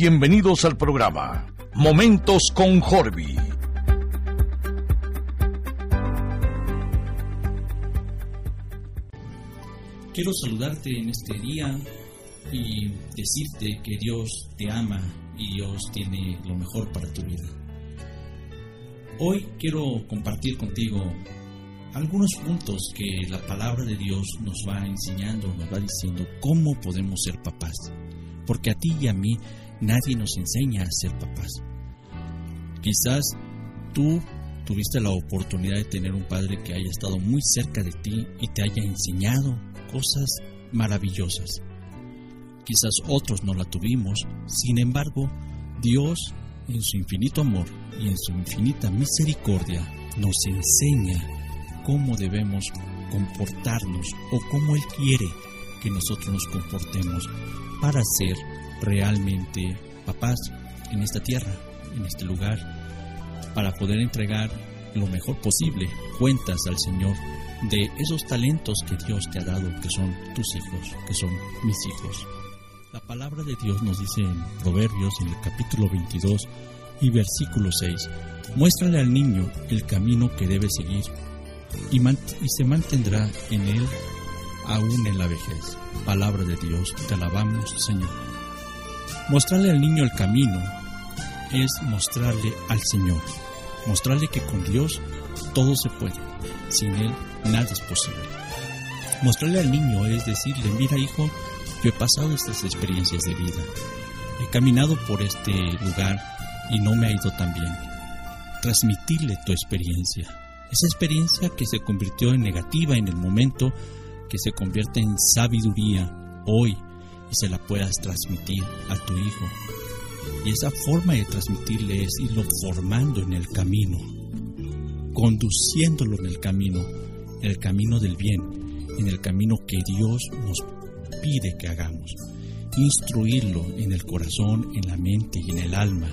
Bienvenidos al programa Momentos con Jorvi. Quiero saludarte en este día y decirte que Dios te ama y Dios tiene lo mejor para tu vida. Hoy quiero compartir contigo algunos puntos que la palabra de Dios nos va enseñando, nos va diciendo cómo podemos ser papás. Porque a ti y a mí nadie nos enseña a ser papás. Quizás tú tuviste la oportunidad de tener un padre que haya estado muy cerca de ti y te haya enseñado cosas maravillosas. Quizás otros no la tuvimos, sin embargo, Dios, en su infinito amor y en su infinita misericordia, nos enseña cómo debemos comportarnos o cómo Él quiere que nosotros nos comportemos para ser realmente papás en esta tierra, en este lugar, para poder entregar lo mejor posible cuentas al Señor de esos talentos que Dios te ha dado, que son tus hijos, que son mis hijos. La palabra de Dios nos dice en Proverbios, en el capítulo 22 y versículo 6, muéstrale al niño el camino que debe seguir y, y se mantendrá en él aún en la vejez. Palabra de Dios, te alabamos, Señor. Mostrarle al niño el camino es mostrarle al Señor, mostrarle que con Dios todo se puede, sin Él nada es posible. Mostrarle al niño es decirle, mira hijo, yo he pasado estas experiencias de vida, he caminado por este lugar y no me ha ido tan bien. Transmitirle tu experiencia, esa experiencia que se convirtió en negativa en el momento, que se convierte en sabiduría hoy y se la puedas transmitir a tu hijo. Y esa forma de transmitirle es irlo formando en el camino, conduciéndolo en el camino, en el camino del bien, en el camino que Dios nos pide que hagamos. Instruirlo en el corazón, en la mente y en el alma.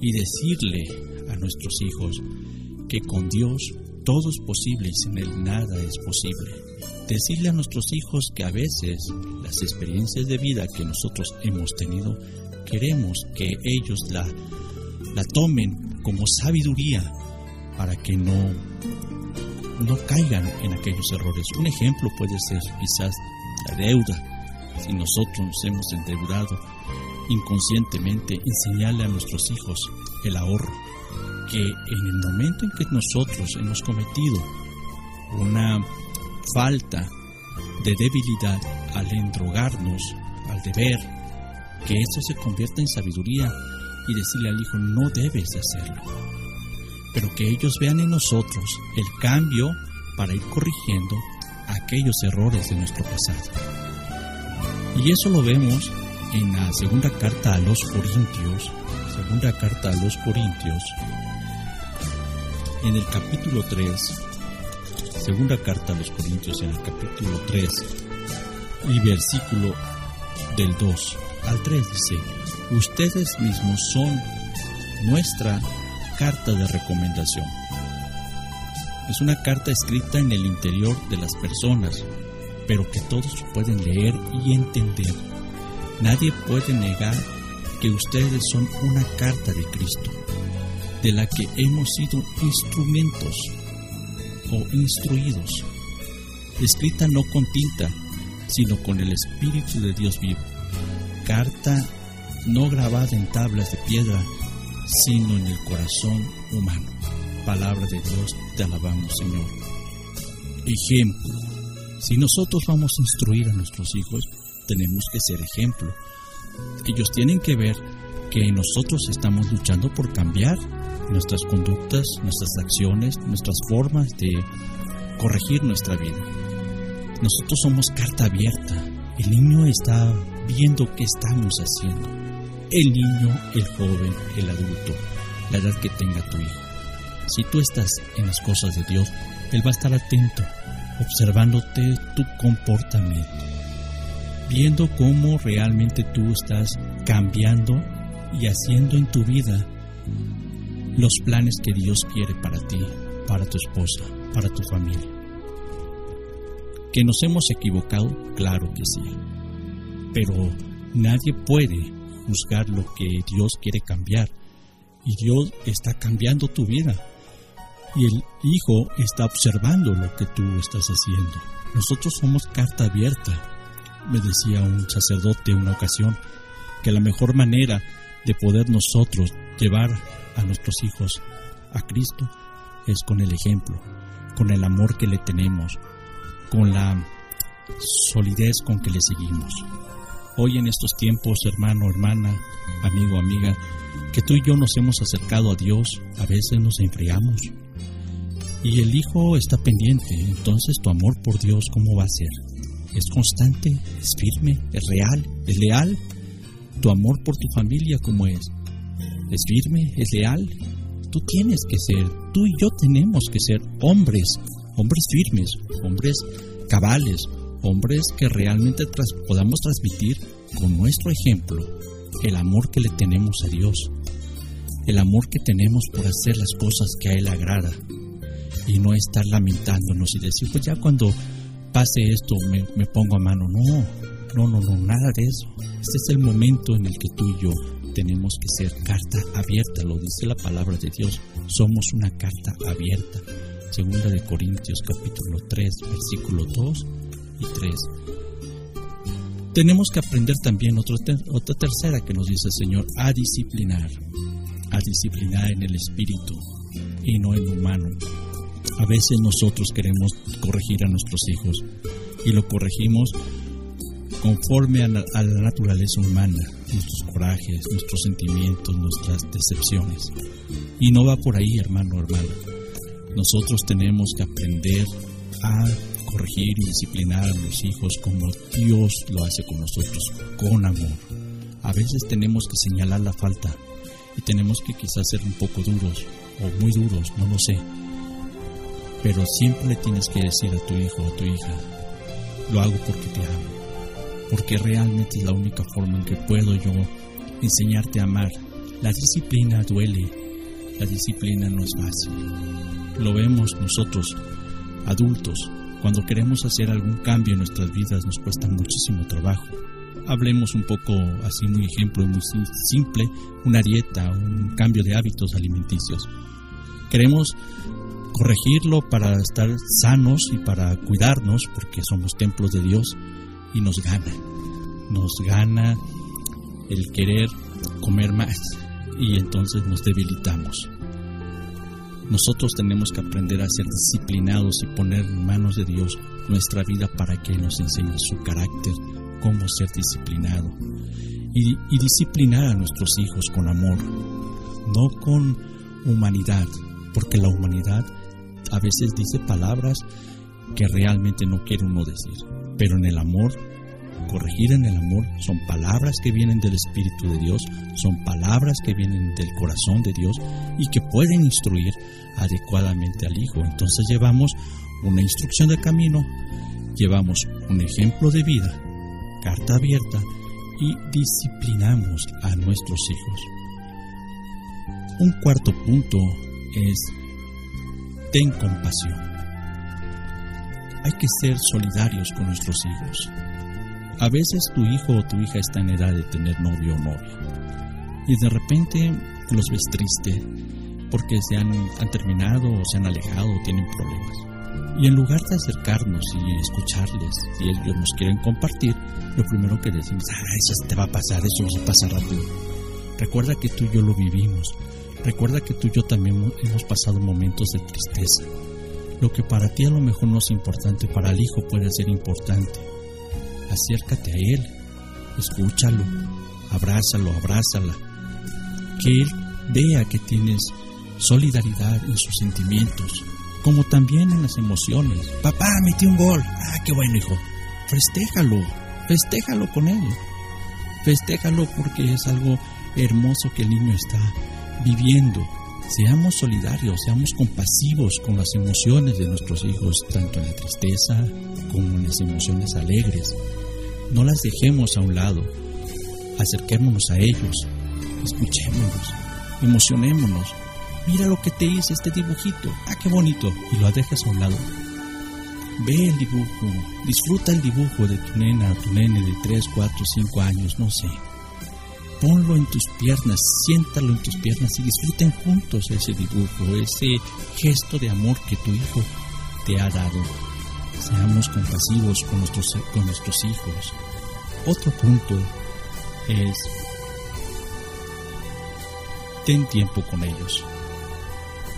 Y decirle a nuestros hijos que con Dios todo es posible y sin Él nada es posible. Decirle a nuestros hijos que a veces las experiencias de vida que nosotros hemos tenido, queremos que ellos la, la tomen como sabiduría para que no, no caigan en aquellos errores. Un ejemplo puede ser quizás la deuda. Si nosotros nos hemos endeudado inconscientemente, enseñarle a nuestros hijos el ahorro que en el momento en que nosotros hemos cometido una falta de debilidad al endrogarnos, al deber, que eso se convierta en sabiduría y decirle al hijo no debes hacerlo, pero que ellos vean en nosotros el cambio para ir corrigiendo aquellos errores de nuestro pasado. Y eso lo vemos en la segunda carta a los Corintios, segunda carta a los Corintios, en el capítulo 3, segunda carta a los Corintios en el capítulo 3 y versículo del 2 al 3 dice, ustedes mismos son nuestra carta de recomendación. Es una carta escrita en el interior de las personas, pero que todos pueden leer y entender. Nadie puede negar que ustedes son una carta de Cristo de la que hemos sido instrumentos o instruidos, escrita no con tinta, sino con el Espíritu de Dios vivo, carta no grabada en tablas de piedra, sino en el corazón humano. Palabra de Dios, te alabamos Señor. Ejemplo. Si nosotros vamos a instruir a nuestros hijos, tenemos que ser ejemplo. Ellos tienen que ver que nosotros estamos luchando por cambiar nuestras conductas, nuestras acciones, nuestras formas de corregir nuestra vida. Nosotros somos carta abierta. El niño está viendo qué estamos haciendo. El niño, el joven, el adulto, la edad que tenga tu hijo. Si tú estás en las cosas de Dios, Él va a estar atento, observándote tu comportamiento, viendo cómo realmente tú estás cambiando y haciendo en tu vida los planes que Dios quiere para ti, para tu esposa, para tu familia. ¿Que nos hemos equivocado? Claro que sí. Pero nadie puede juzgar lo que Dios quiere cambiar. Y Dios está cambiando tu vida. Y el Hijo está observando lo que tú estás haciendo. Nosotros somos carta abierta. Me decía un sacerdote una ocasión que la mejor manera de poder nosotros llevar a nuestros hijos a Cristo es con el ejemplo, con el amor que le tenemos, con la solidez con que le seguimos. Hoy en estos tiempos, hermano, hermana, amigo, amiga, que tú y yo nos hemos acercado a Dios, a veces nos enfriamos. Y el Hijo está pendiente, entonces tu amor por Dios, ¿cómo va a ser? ¿Es constante? ¿Es firme? ¿Es real? ¿Es leal? ¿Tu amor por tu familia cómo es? ¿Es firme? ¿Es leal? Tú tienes que ser, tú y yo tenemos que ser hombres, hombres firmes, hombres cabales, hombres que realmente podamos transmitir con nuestro ejemplo el amor que le tenemos a Dios, el amor que tenemos por hacer las cosas que a Él agrada y no estar lamentándonos y decir, pues ya cuando pase esto me, me pongo a mano. No, no, no, no, nada de eso. Este es el momento en el que tú y yo tenemos que ser carta abierta, lo dice la palabra de Dios. Somos una carta abierta. Segunda de Corintios capítulo 3, versículo 2 y 3. Tenemos que aprender también otra tercera que nos dice el Señor, a disciplinar, a disciplinar en el espíritu y no en humano. A veces nosotros queremos corregir a nuestros hijos y lo corregimos conforme a la, naturaleza humana, nuestros corajes, nuestros sentimientos, nuestras decepciones. Y no va por ahí, hermano, hermana. Nosotros tenemos que aprender a corregir y disciplinar a los hijos como Dios lo hace con nosotros, con amor. A veces tenemos que señalar la falta y tenemos que quizás ser un poco duros o muy duros, no lo sé. Pero siempre le tienes que decir a tu hijo o a tu hija, lo hago porque te amo porque realmente es la única forma en que puedo yo enseñarte a amar. La disciplina duele, la disciplina no es fácil. Lo vemos nosotros, adultos, cuando queremos hacer algún cambio en nuestras vidas nos cuesta muchísimo trabajo. Hablemos un poco así, muy ejemplo, muy simple, una dieta, un cambio de hábitos alimenticios. Queremos corregirlo para estar sanos y para cuidarnos, porque somos templos de Dios, y nos gana. Nos gana el querer comer más y entonces nos debilitamos. Nosotros tenemos que aprender a ser disciplinados y poner en manos de Dios nuestra vida para que nos enseñe su carácter, cómo ser disciplinado. Y, y disciplinar a nuestros hijos con amor, no con humanidad, porque la humanidad a veces dice palabras que realmente no quiere uno decir. Pero en el amor, corregir en el amor son palabras que vienen del Espíritu de Dios, son palabras que vienen del corazón de Dios y que pueden instruir adecuadamente al Hijo. Entonces llevamos una instrucción de camino, llevamos un ejemplo de vida, carta abierta y disciplinamos a nuestros hijos. Un cuarto punto es ten compasión hay que ser solidarios con nuestros hijos. A veces tu hijo o tu hija está en edad de tener novio o novia y de repente los ves triste porque se han, terminado o se han alejado o tienen problemas. Y en lugar de acercarnos y escucharles, si ellos nos quieren compartir, lo primero que decimos, ah, eso te va a pasar, eso se pasa rápido. Recuerda que tú y yo lo vivimos. Recuerda que tú y yo también hemos pasado momentos de tristeza lo que para ti a lo mejor no es importante, para el hijo puede ser importante. Acércate a él, escúchalo, abrázalo, abrázala. Que él vea que tienes solidaridad en sus sentimientos, como también en las emociones. Papá, metió un gol. Ah, qué bueno, hijo. Festéjalo, festéjalo con él. Festéjalo porque es algo hermoso que el niño está viviendo Seamos solidarios, seamos compasivos con las emociones de nuestros hijos, tanto en la tristeza como en las emociones alegres. No las dejemos a un lado, acerquémonos a ellos, escuchémonos, emocionémonos. Mira lo que te hice este dibujito, ah, qué bonito, y lo dejas a un lado. Ve el dibujo, disfruta el dibujo de tu nena, tu nene de 3, 4, 5 años, no sé ponlo en tus piernas, siéntalo en tus piernas y disfruten juntos ese dibujo, ese gesto de amor que tu hijo te ha dado. Seamos compasivos con nuestros, con nuestros hijos. Otro punto es, ten tiempo con ellos.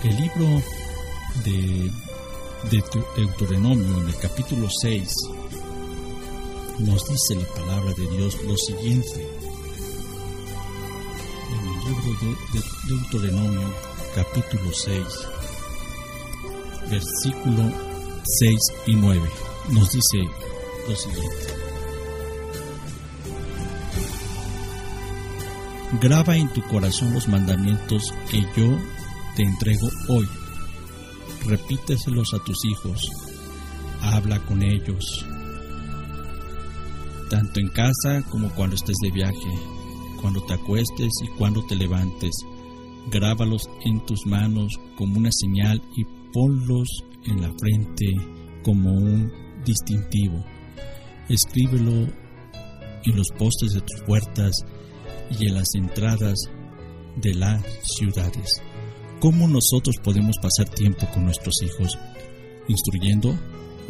El libro de, de Deuteronomio en el capítulo 6 nos dice la palabra de Dios lo siguiente. Libro de, de Deuteronomio capítulo 6 versículo 6 y 9 nos dice lo siguiente. Graba en tu corazón los mandamientos que yo te entrego hoy. Repíteselos a tus hijos. Habla con ellos. Tanto en casa como cuando estés de viaje, cuando te acuestes y cuando te levantes. Grábalos en tus manos como una señal y ponlos en la frente como un distintivo. Escríbelo en los postes de tus puertas y en las entradas de las ciudades. ¿Cómo nosotros podemos pasar tiempo con nuestros hijos? Instruyendo,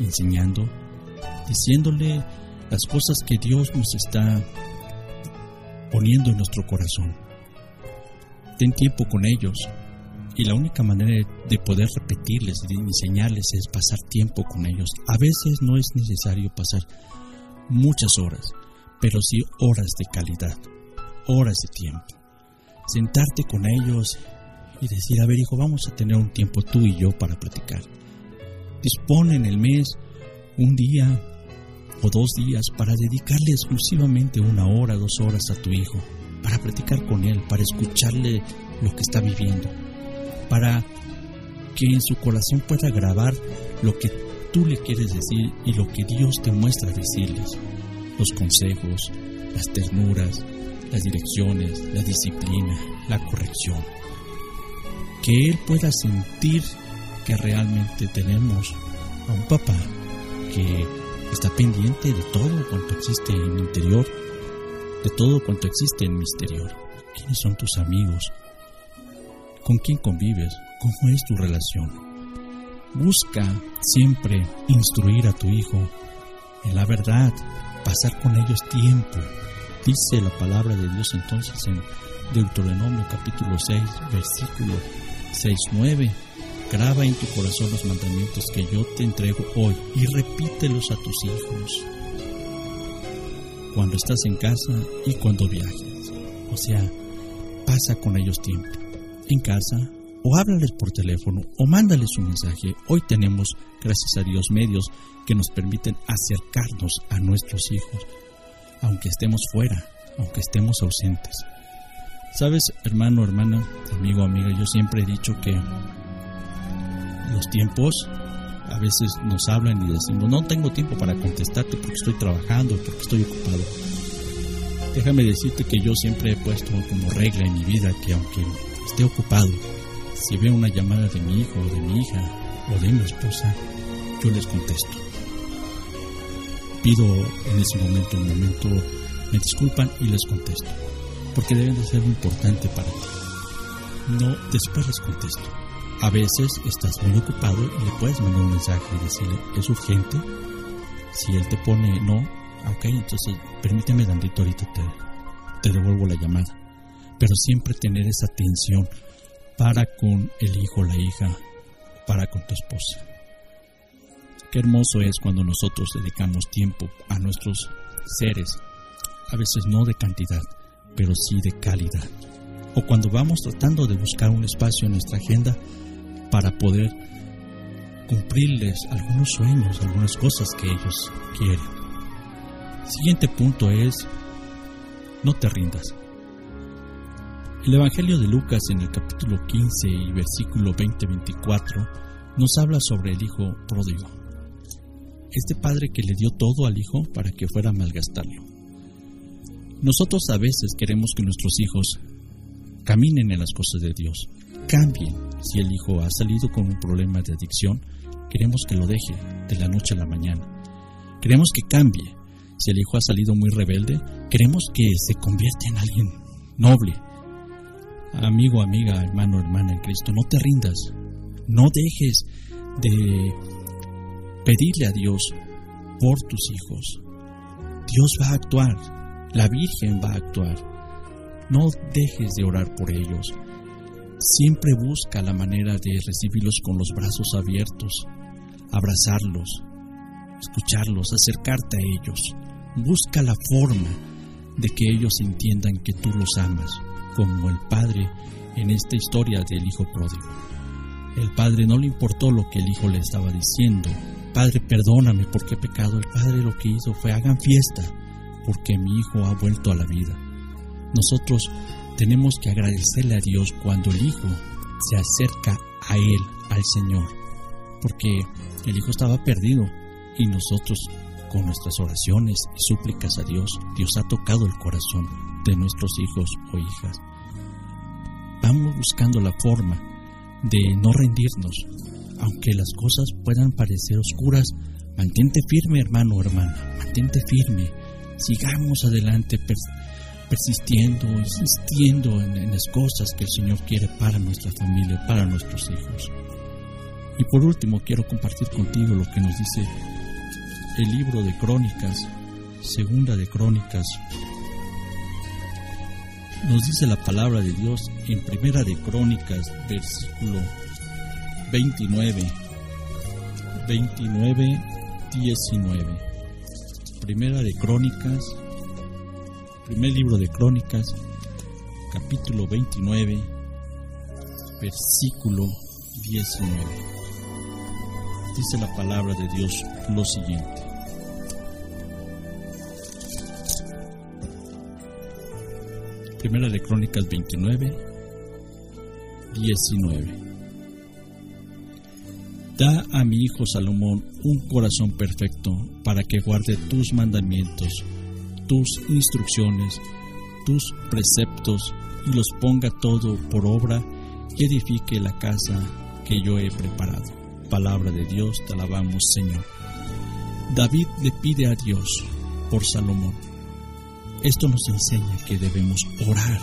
enseñando, diciéndole las cosas que Dios nos está poniendo en nuestro corazón. Ten tiempo con ellos, y la única manera de poder repetirles y enseñarles es pasar tiempo con ellos. A veces no es necesario pasar muchas horas, pero sí horas de calidad, horas de tiempo. Sentarte con ellos y decir, a ver hijo, vamos a tener un tiempo tú y yo para platicar. Dispone en el mes un día o dos días para dedicarle exclusivamente una hora, dos horas a tu hijo, para platicar con él, para escucharle lo que está viviendo para que en su corazón pueda grabar lo que tú le quieres decir y lo que Dios te muestra decirles, los consejos, las ternuras, las direcciones, la disciplina, la corrección. Que Él pueda sentir que realmente tenemos a un papá que está pendiente de todo cuanto existe en mi interior, de todo cuanto existe en mi exterior. ¿Quiénes son tus amigos? con quién convives, cómo es tu relación. Busca siempre instruir a tu hijo en la verdad, pasar con ellos tiempo. Dice la palabra de Dios entonces en Deuteronomio capítulo 6, versículo 6-9. Graba en tu corazón los mandamientos que yo te entrego hoy y repítelos a tus hijos cuando estás en casa y cuando viajes. O sea, pasa con ellos tiempo en casa o háblales por teléfono o mándales un mensaje. Hoy tenemos, gracias a Dios, medios que nos permiten acercarnos a nuestros hijos, aunque estemos fuera, aunque estemos ausentes. Sabes, hermano, hermana, amigo, amiga, yo siempre he dicho que los tiempos a veces nos hablan y decimos, no tengo tiempo para contestarte porque estoy trabajando, porque estoy ocupado. Déjame decirte que yo siempre he puesto como regla en mi vida que aunque esté ocupado, si veo una llamada de mi hijo o de mi hija o de mi esposa, yo les contesto. Pido en ese momento, un momento, me disculpan y les contesto, porque deben de ser importante para ti. No, después les contesto. A veces estás muy ocupado y le puedes mandar un mensaje y decirle, es urgente. Si él te pone no, ok, entonces permíteme, Dandito, ahorita te, te devuelvo la llamada pero siempre tener esa atención para con el hijo la hija, para con tu esposa. Qué hermoso es cuando nosotros dedicamos tiempo a nuestros seres, a veces no de cantidad, pero sí de calidad. O cuando vamos tratando de buscar un espacio en nuestra agenda para poder cumplirles algunos sueños, algunas cosas que ellos quieren. Siguiente punto es, no te rindas. El Evangelio de Lucas en el capítulo 15 y versículo 20-24 nos habla sobre el hijo pródigo. Este padre que le dio todo al hijo para que fuera a malgastarlo. Nosotros a veces queremos que nuestros hijos caminen en las cosas de Dios, cambien. Si el hijo ha salido con un problema de adicción, queremos que lo deje de la noche a la mañana. Queremos que cambie. Si el hijo ha salido muy rebelde, queremos que se convierta en alguien noble. Amigo, amiga, hermano, hermana en Cristo, no te rindas. No dejes de pedirle a Dios por tus hijos. Dios va a actuar, la Virgen va a actuar. No dejes de orar por ellos. Siempre busca la manera de recibirlos con los brazos abiertos, abrazarlos, escucharlos, acercarte a ellos. Busca la forma de que ellos entiendan que tú los amas, como el Padre en esta historia del Hijo pródigo. El Padre no le importó lo que el Hijo le estaba diciendo. Padre, perdóname porque he pecado. El Padre lo que hizo fue hagan fiesta porque mi Hijo ha vuelto a la vida. Nosotros tenemos que agradecerle a Dios cuando el Hijo se acerca a Él, al Señor, porque el Hijo estaba perdido y nosotros con nuestras oraciones y súplicas a Dios, Dios ha tocado el corazón de nuestros hijos o hijas. Vamos buscando la forma de no rendirnos, aunque las cosas puedan parecer oscuras, mantente firme hermano o hermana, mantente firme, sigamos adelante persistiendo, insistiendo en, en, las cosas que el Señor quiere para nuestra familia, para nuestros hijos. Y por último quiero compartir contigo lo que nos dice el libro de Crónicas, segunda de Crónicas. Nos dice la palabra de Dios en primera de Crónicas, versículo 29, 29, 19. Primera de Crónicas, primer libro de Crónicas, capítulo 29, versículo 19. Dice la palabra de Dios lo siguiente. Primera de Crónicas 29, 19. Da a mi hijo Salomón un corazón perfecto para que guarde tus mandamientos, tus instrucciones, tus preceptos y los ponga todo por obra y edifique la casa que yo he preparado. Palabra de Dios, te alabamos Señor. David le pide a Dios por Salomón esto nos enseña que debemos orar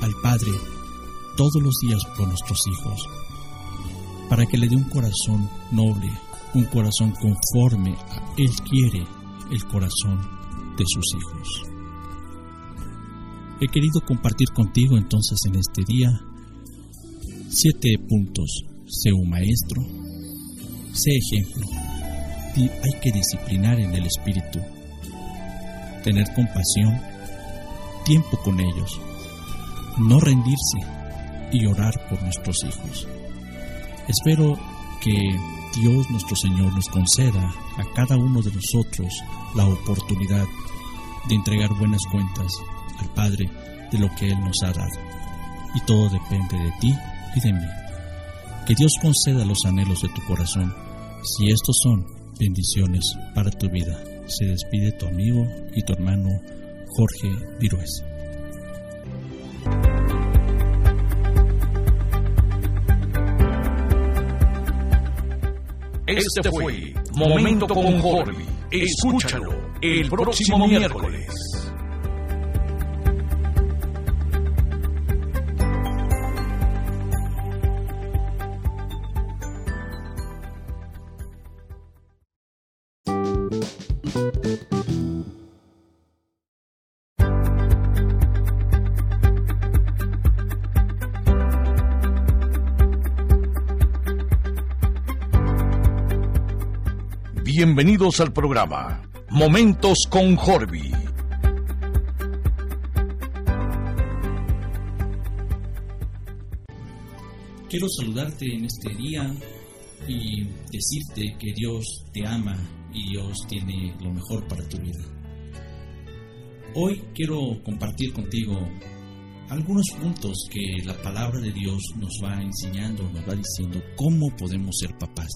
al Padre todos los días por nuestros hijos, para que le dé un corazón noble, un corazón conforme a Él quiere el corazón de sus hijos. He querido compartir contigo entonces en este día siete puntos. Sé un maestro, sé ejemplo, hay que disciplinar en el espíritu tener compasión, tiempo con ellos, no rendirse y orar por nuestros hijos. Espero que Dios nuestro Señor nos conceda a cada uno de nosotros la oportunidad de entregar buenas cuentas al Padre de lo que Él nos ha dado. Y todo depende de ti y de mí. Que Dios conceda los anhelos de tu corazón, si estos son bendiciones para tu vida se despide tu amigo y tu hermano Jorge Virués. Este fue Momento con Jorge. Escúchalo el próximo miércoles. Bienvenidos al programa Momentos con Jorby. Quiero saludarte en este día y decirte que Dios te ama y Dios tiene lo mejor para tu vida. Hoy quiero compartir contigo algunos puntos que la palabra de Dios nos va enseñando, nos va diciendo cómo podemos ser papás.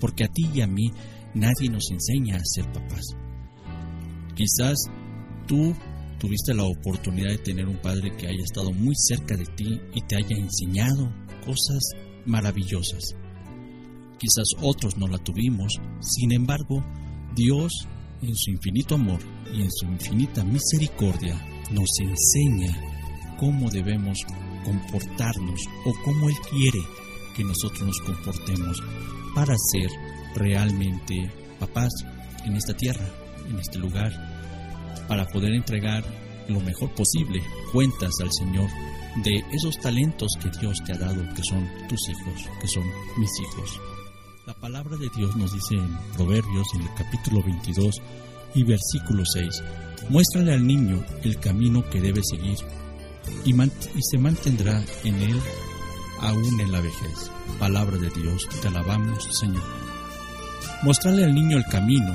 Porque a ti y a mí Nadie nos enseña a ser papás. Quizás tú tuviste la oportunidad de tener un padre que haya estado muy cerca de ti y te haya enseñado cosas maravillosas. Quizás otros no la tuvimos, sin embargo, Dios en su infinito amor y en su infinita misericordia nos enseña cómo debemos comportarnos o cómo Él quiere que nosotros nos comportemos para ser realmente papás en esta tierra, en este lugar, para poder entregar lo mejor posible cuentas al Señor de esos talentos que Dios te ha dado, que son tus hijos, que son mis hijos. La palabra de Dios nos dice en Proverbios, en el capítulo 22 y versículo 6, muéstrale al niño el camino que debe seguir y, y se mantendrá en él aún en la vejez. Palabra de Dios, te alabamos, Señor. Mostrarle al niño el camino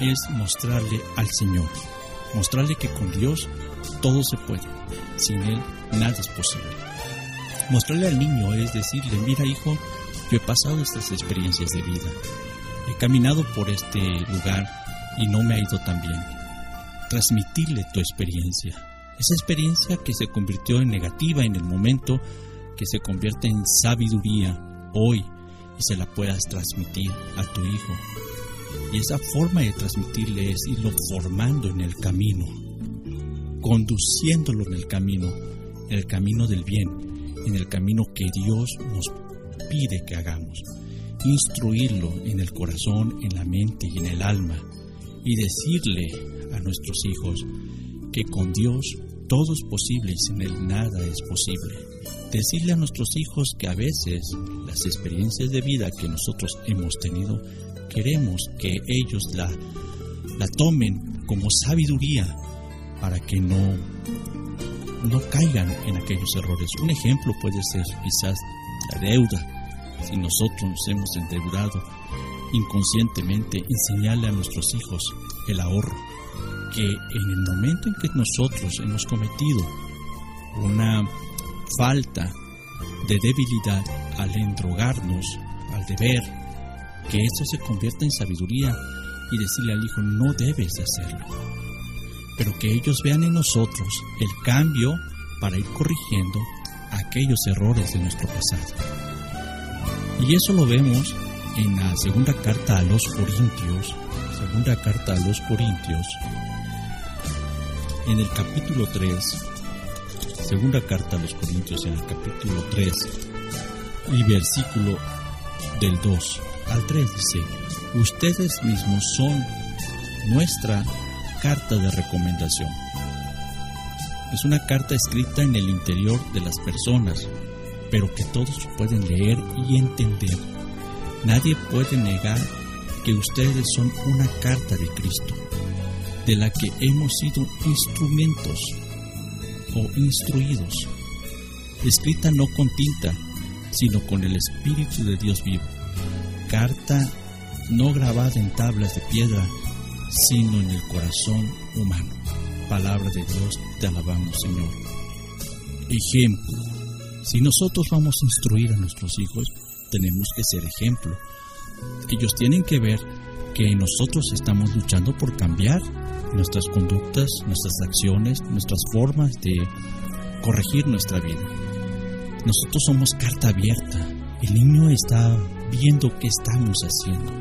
es mostrarle al Señor, mostrarle que con Dios todo se puede, sin Él nada es posible. Mostrarle al niño es decirle, mira hijo, yo he pasado estas experiencias de vida, he caminado por este lugar y no me ha ido tan bien. Transmitirle tu experiencia, esa experiencia que se convirtió en negativa en el momento, que se convierte en sabiduría hoy y se la puedas transmitir a tu hijo. Y esa forma de transmitirle es irlo formando en el camino, conduciéndolo en el camino, en el camino del bien, en el camino que Dios nos pide que hagamos. Instruirlo en el corazón, en la mente y en el alma. Y decirle a nuestros hijos que con Dios todo es posible y sin Él nada es posible. Decirle a nuestros hijos que a veces las experiencias de vida que nosotros hemos tenido, queremos que ellos la, la tomen como sabiduría para que no, no caigan en aquellos errores. Un ejemplo puede ser quizás la deuda. Si nosotros nos hemos endeudado inconscientemente, enseñarle a nuestros hijos el ahorro que en el momento en que nosotros hemos cometido una falta de debilidad al endrogarnos, al deber, que eso se convierta en sabiduría y decirle al hijo no debes de hacerlo, pero que ellos vean en nosotros el cambio para ir corrigiendo aquellos errores de nuestro pasado. Y eso lo vemos en la segunda carta a los Corintios, segunda carta a los Corintios, en el capítulo 3, segunda carta a los Corintios en el capítulo 3 y versículo del 2 al 3 dice, ustedes mismos son nuestra carta de recomendación. Es una carta escrita en el interior de las personas, pero que todos pueden leer y entender. Nadie puede negar que ustedes son una carta de Cristo de la que hemos sido instrumentos o instruidos, escrita no con tinta, sino con el Espíritu de Dios vivo, carta no grabada en tablas de piedra, sino en el corazón humano. Palabra de Dios, te alabamos Señor. Ejemplo. Si nosotros vamos a instruir a nuestros hijos, tenemos que ser ejemplo. Ellos tienen que ver que nosotros estamos luchando por cambiar nuestras conductas, nuestras acciones, nuestras formas de corregir nuestra vida. Nosotros somos carta abierta. El niño está viendo qué estamos haciendo.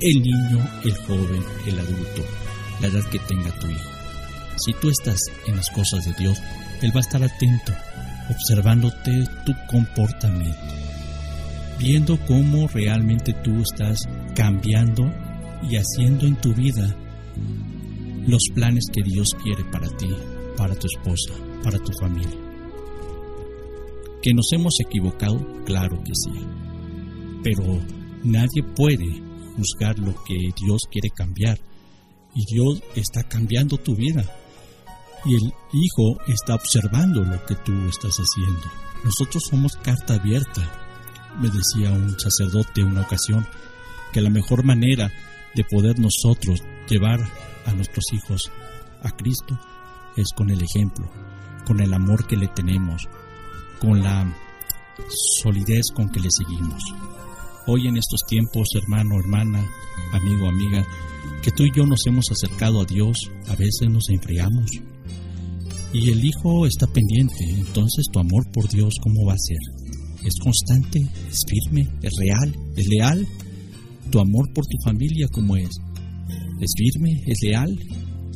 El niño, el joven, el adulto, la edad que tenga tu hijo. Si tú estás en las cosas de Dios, Él va a estar atento, observándote tu comportamiento, viendo cómo realmente tú estás cambiando y haciendo en tu vida los planes que Dios quiere para ti, para tu esposa, para tu familia. ¿Que nos hemos equivocado? Claro que sí. Pero nadie puede juzgar lo que Dios quiere cambiar. Y Dios está cambiando tu vida. Y el Hijo está observando lo que tú estás haciendo. Nosotros somos carta abierta. Me decía un sacerdote una ocasión que la mejor manera de poder nosotros llevar a nuestros hijos a Cristo es con el ejemplo, con el amor que le tenemos, con la solidez con que le seguimos. Hoy en estos tiempos, hermano, hermana, amigo, amiga, que tú y yo nos hemos acercado a Dios, a veces nos enfriamos. Y el Hijo está pendiente, entonces tu amor por Dios, ¿cómo va a ser? ¿Es constante? ¿Es firme? ¿Es real? ¿Es leal? ¿Tu amor por tu familia cómo es? Es firme, es leal.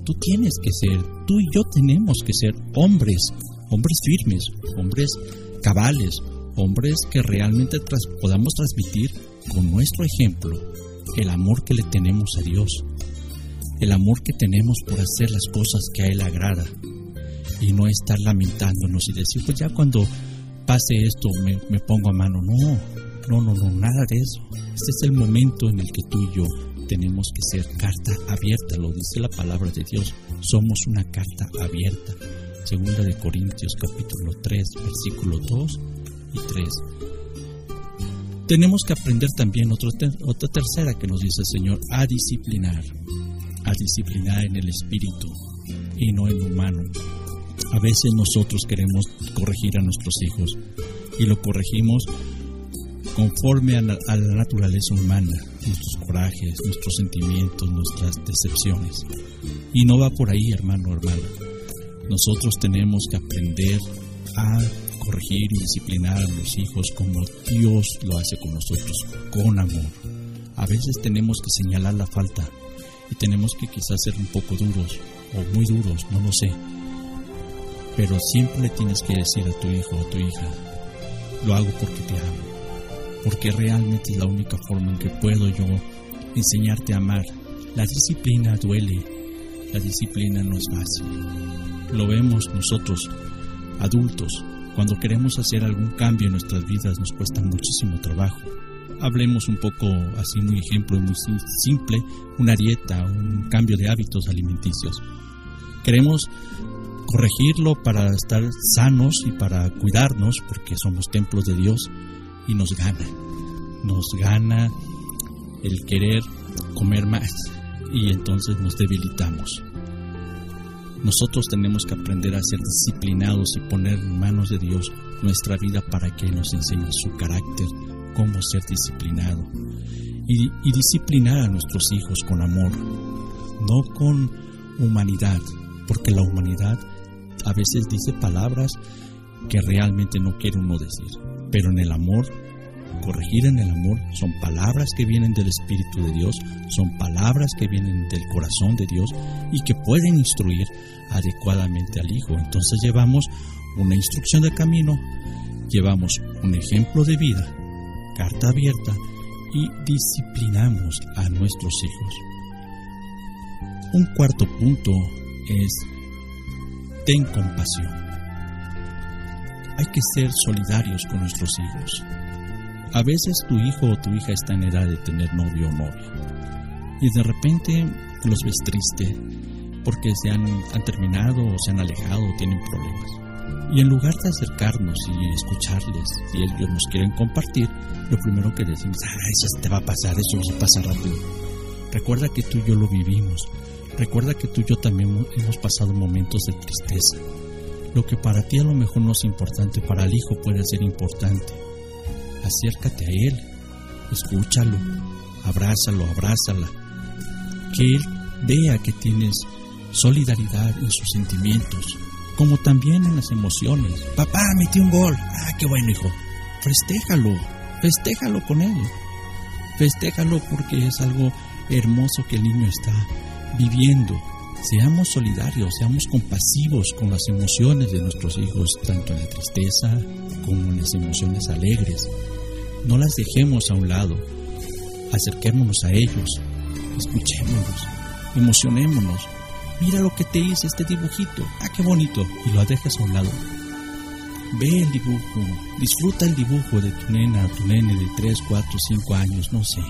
Tú tienes que ser, tú y yo tenemos que ser hombres hombres firmes, hombres cabales, hombres que realmente podamos transmitir con nuestro ejemplo el amor que le tenemos a Dios, el amor que tenemos por hacer las cosas que a Él agrada y no estar lamentándonos y decir, pues ya cuando pase esto me, me pongo a mano. No, no, no, no, nada de eso. Este es el momento en el que tú y yo tenemos que ser carta abierta, lo dice la palabra de Dios. Somos una carta abierta. Segunda de Corintios capítulo 3, versículo 2 y 3. Tenemos que aprender también otra tercera que nos dice el Señor, a disciplinar, a disciplinar en el espíritu y no en humano. A veces nosotros queremos corregir a nuestros hijos y lo corregimos conforme a la, naturaleza humana, nuestros corajes, nuestros sentimientos, nuestras decepciones. Y no va por ahí, hermano, hermana. Nosotros tenemos que aprender a corregir y disciplinar a los hijos como Dios lo hace con nosotros, con amor. A veces tenemos que señalar la falta y tenemos que quizás ser un poco duros o muy duros, no lo sé. Pero siempre tienes que decir a tu hijo o a tu hija, lo hago porque te amo porque realmente es la única forma en que puedo yo enseñarte a amar. La disciplina duele, la disciplina no es fácil. Lo vemos nosotros, adultos, cuando queremos hacer algún cambio en nuestras vidas nos cuesta muchísimo trabajo. Hablemos un poco así, muy ejemplo, muy simple, una dieta, un cambio de hábitos alimenticios. Queremos corregirlo para estar sanos y para cuidarnos, porque somos templos de Dios, y nos gana. Nos gana el querer comer más y entonces nos debilitamos. Nosotros tenemos que aprender a ser disciplinados y poner en manos de Dios nuestra vida para que nos enseñe su carácter, cómo ser disciplinado. Y, y disciplinar a nuestros hijos con amor, no con humanidad, porque la humanidad a veces dice palabras que realmente no quiere uno decir. Pero en el amor, corregir en el amor son palabras que vienen del Espíritu de Dios, son palabras que vienen del corazón de Dios y que pueden instruir adecuadamente al Hijo. Entonces llevamos una instrucción de camino, llevamos un ejemplo de vida, carta abierta y disciplinamos a nuestros hijos. Un cuarto punto es ten compasión hay que ser solidarios con nuestros hijos. A veces tu hijo o tu hija está en edad de tener novio o novia y de repente los ves triste porque se han, terminado o se han alejado o tienen problemas. Y en lugar de acercarnos y escucharles, si ellos nos quieren compartir, lo primero que decimos, ah, eso te va a pasar, eso se pasa rápido. Recuerda que tú y yo lo vivimos. Recuerda que tú y yo también hemos pasado momentos de tristeza lo que para ti a lo mejor no es importante, para el hijo puede ser importante. Acércate a él, escúchalo, abrázalo, abrázala. Que él vea que tienes solidaridad en sus sentimientos, como también en las emociones. Papá, metió un gol. Ah, qué bueno, hijo. Festéjalo, festéjalo con él. Festéjalo porque es algo hermoso que el niño está viviendo Seamos solidarios, seamos compasivos con las emociones de nuestros hijos, tanto en la tristeza como en las emociones alegres. No las dejemos a un lado, acerquémonos a ellos, escuchémonos, emocionémonos. Mira lo que te hice este dibujito, ah, qué bonito, y lo dejas a un lado. Ve el dibujo, disfruta el dibujo de tu nena, tu nene de 3, 4, 5 años, no sé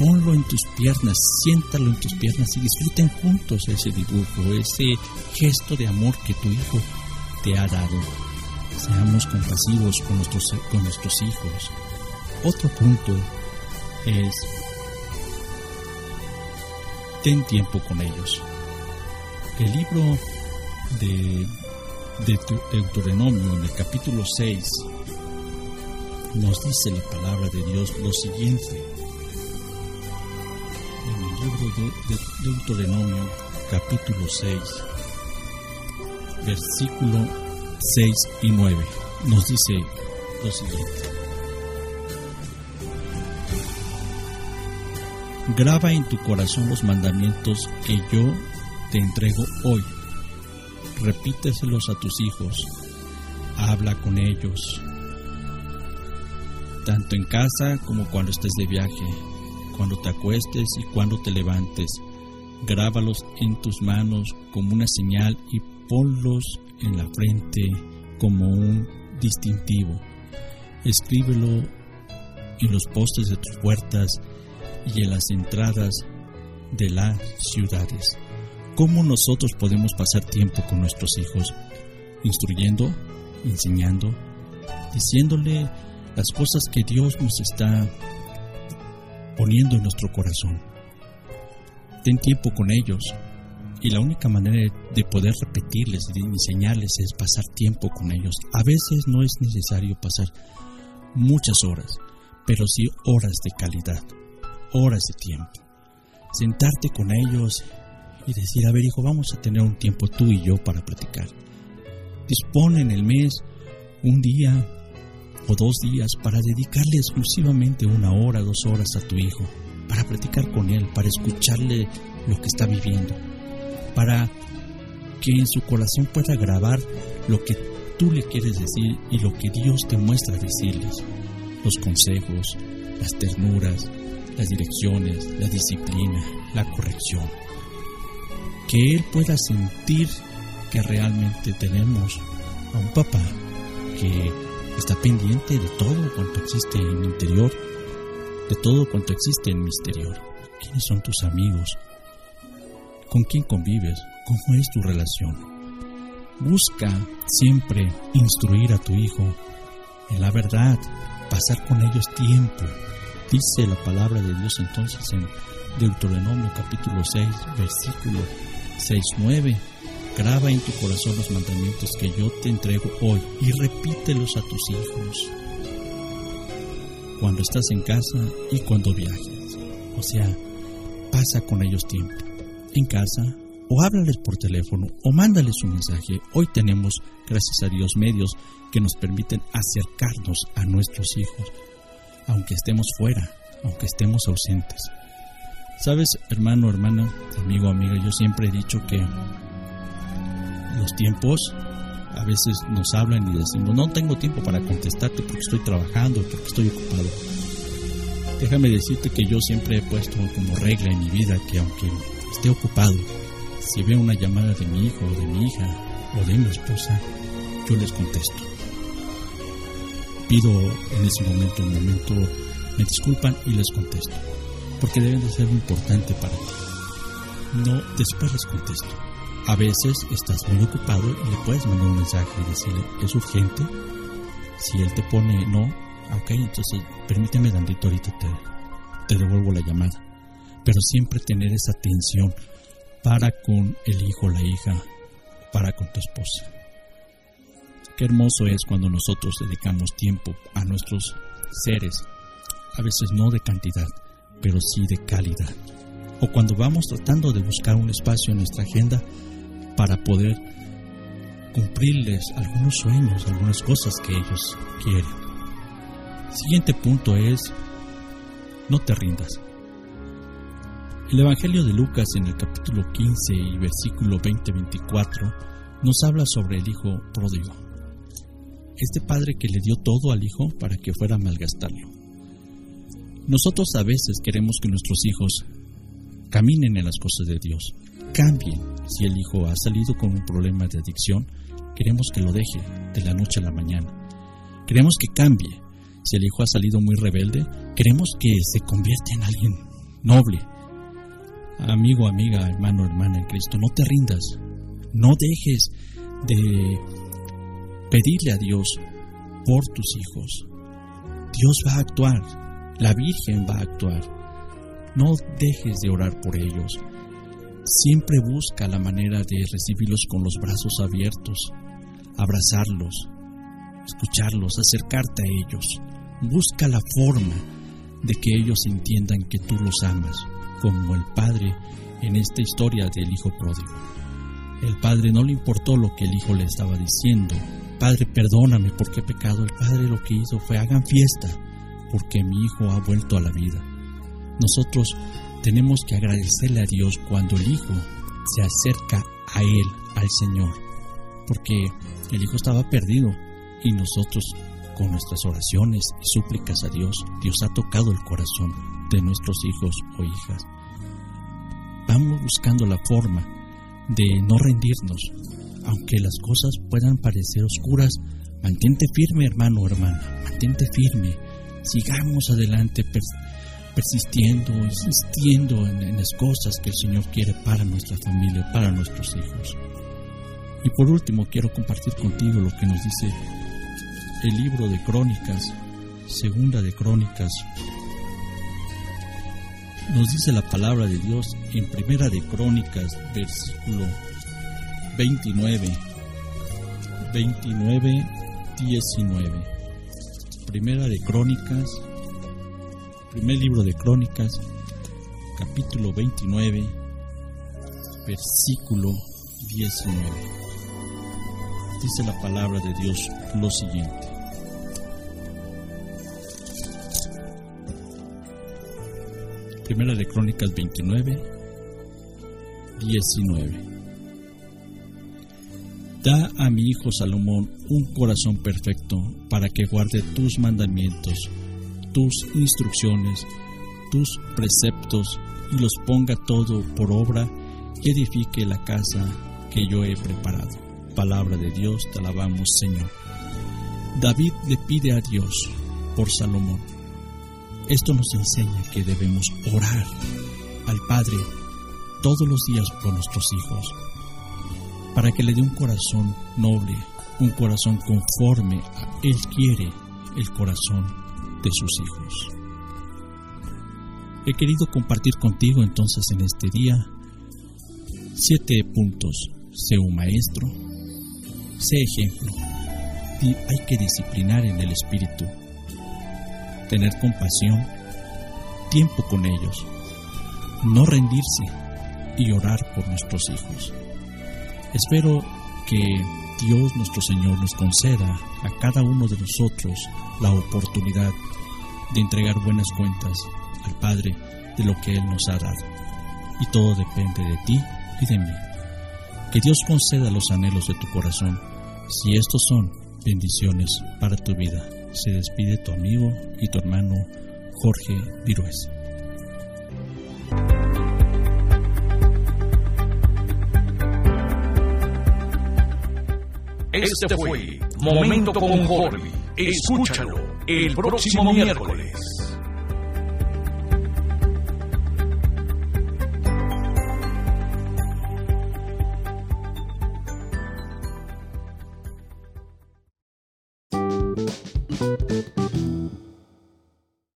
ponlo en tus piernas, siéntalo en tus piernas y disfruten juntos ese dibujo, ese gesto de amor que tu hijo te ha dado. Seamos compasivos con nuestros, con nuestros hijos. Otro punto es, ten tiempo con ellos. El libro de, de Deuteronomio, en el capítulo 6, nos dice la palabra de Dios lo siguiente libro de, Deuteronomio, capítulo 6, versículo 6 y 9. Nos dice lo siguiente. Graba en tu corazón los mandamientos que yo te entrego hoy. repíteselos a tus hijos, habla con ellos, tanto en casa como cuando estés de viaje, cuando te acuestes y cuando te levantes. Grábalos en tus manos como una señal y ponlos en la frente como un distintivo. Escríbelo en los postes de tus puertas y en las entradas de las ciudades. ¿Cómo nosotros podemos pasar tiempo con nuestros hijos? Instruyendo, enseñando, diciéndole las cosas que Dios nos está poniendo en nuestro corazón. Ten tiempo con ellos y la única manera de poder repetirles y enseñarles es pasar tiempo con ellos. A veces no es necesario pasar muchas horas, pero sí horas de calidad, horas de tiempo. Sentarte con ellos y decir, a ver hijo, vamos a tener un tiempo tú y yo para platicar. Dispone en el mes un día dos días para dedicarle exclusivamente una hora, dos horas a tu hijo, para platicar con él, para escucharle lo que está viviendo, para que en su corazón pueda grabar lo que tú le quieres decir y lo que Dios te muestra decirles, los consejos, las ternuras, las direcciones, la disciplina, la corrección. Que Él pueda sentir que realmente tenemos a un papá que está pendiente de todo cuanto existe en mi interior, de todo cuanto existe en mi exterior. ¿Quiénes son tus amigos? ¿Con quién convives? ¿Cómo es tu relación? Busca siempre instruir a tu hijo en la verdad, pasar con ellos tiempo. Dice la palabra de Dios entonces en Deuteronomio capítulo 6, versículo 6, 9 Graba en tu corazón los mandamientos que yo te entrego hoy y repítelos a tus hijos cuando estás en casa y cuando viajes. O sea, pasa con ellos tiempo. En casa, o háblales por teléfono, o mándales un mensaje. Hoy tenemos, gracias a Dios, medios que nos permiten acercarnos a nuestros hijos, aunque estemos fuera, aunque estemos ausentes. Sabes, hermano, hermana, amigo, amiga, yo siempre he dicho que los tiempos a veces nos hablan y decimos, no tengo tiempo para contestarte porque estoy trabajando, porque estoy ocupado. Déjame decirte que yo siempre he puesto como regla en mi vida que aunque esté ocupado, si veo una llamada de mi hijo o de mi hija o de mi esposa, yo les contesto. Pido en ese momento, un momento, me disculpan y les contesto, porque deben de ser importante para ti. No, después les contesto a veces estás muy ocupado y le puedes mandar un mensaje y decirle, es urgente. Si él te pone no, ok, entonces permíteme, Dandito, ahorita te, te devuelvo la llamada. Pero siempre tener esa atención para con el hijo, la hija, para con tu esposa. Qué hermoso es cuando nosotros dedicamos tiempo a nuestros seres, a veces no de cantidad, pero sí de calidad. O cuando vamos tratando de buscar un espacio en nuestra agenda para poder cumplirles algunos sueños, algunas cosas que ellos quieren. Siguiente punto es, no te rindas. El Evangelio de Lucas en el capítulo 15 y versículo 20-24 nos habla sobre el hijo pródigo. Este padre que le dio todo al hijo para que fuera a malgastarlo. Nosotros a veces queremos que nuestros hijos caminen en las cosas de Dios, cambien, si el hijo ha salido con un problema de adicción, queremos que lo deje de la noche a la mañana. Queremos que cambie. Si el hijo ha salido muy rebelde, queremos que se convierta en alguien noble. Amigo, amiga, hermano, hermana en Cristo, no te rindas. No dejes de pedirle a Dios por tus hijos. Dios va a actuar. La Virgen va a actuar. No dejes de orar por ellos. Siempre busca la manera de recibirlos con los brazos abiertos, abrazarlos, escucharlos, acercarte a ellos. Busca la forma de que ellos entiendan que tú los amas, como el Padre en esta historia del Hijo pródigo. El Padre no le importó lo que el Hijo le estaba diciendo. Padre, perdóname porque he pecado. El Padre lo que hizo fue hagan fiesta porque mi Hijo ha vuelto a la vida. Nosotros tenemos que agradecerle a Dios cuando el Hijo se acerca a Él, al Señor, porque el hijo estaba perdido y nosotros con nuestras oraciones y súplicas a Dios, Dios ha tocado el corazón de nuestros hijos o hijas. Vamos buscando la forma de no rendirnos, aunque las cosas puedan parecer oscuras, mantente firme hermano o hermana, mantente firme, sigamos adelante persistiendo, insistiendo en, las cosas que el Señor quiere para nuestra familia, para nuestros hijos. Y por último quiero compartir contigo lo que nos dice el libro de Crónicas, segunda de Crónicas. Nos dice la palabra de Dios en primera de Crónicas, versículo 29, 29, 19. Primera de Crónicas, primer libro de Crónicas, capítulo 29, versículo 19. Dice la palabra de Dios lo siguiente. Primera de Crónicas 29, 19. Da a mi hijo Salomón un corazón perfecto para que guarde tus mandamientos, tus instrucciones, tus preceptos y los ponga todo por obra y edifique la casa que yo he preparado. Palabra de Dios, te alabamos Señor. David le pide a Dios por Salomón esto nos enseña que debemos orar al Padre todos los días por nuestros hijos, para que le dé un corazón noble, un corazón conforme a Él quiere el corazón de sus hijos. He querido compartir contigo entonces en este día siete puntos. Sé un maestro, sé ejemplo, y hay que disciplinar en el espíritu tener compasión, tiempo con ellos, no rendirse y orar por nuestros hijos. Espero que Dios nuestro Señor nos conceda a cada uno de nosotros la oportunidad de entregar buenas cuentas al Padre de lo que Él nos ha dado. Y todo depende de ti y de mí. Que Dios conceda los anhelos de tu corazón, si estos son bendiciones para tu vida se despide tu amigo y tu hermano Jorge Virués. Este fue Momento con Jorge. Escúchalo el próximo miércoles.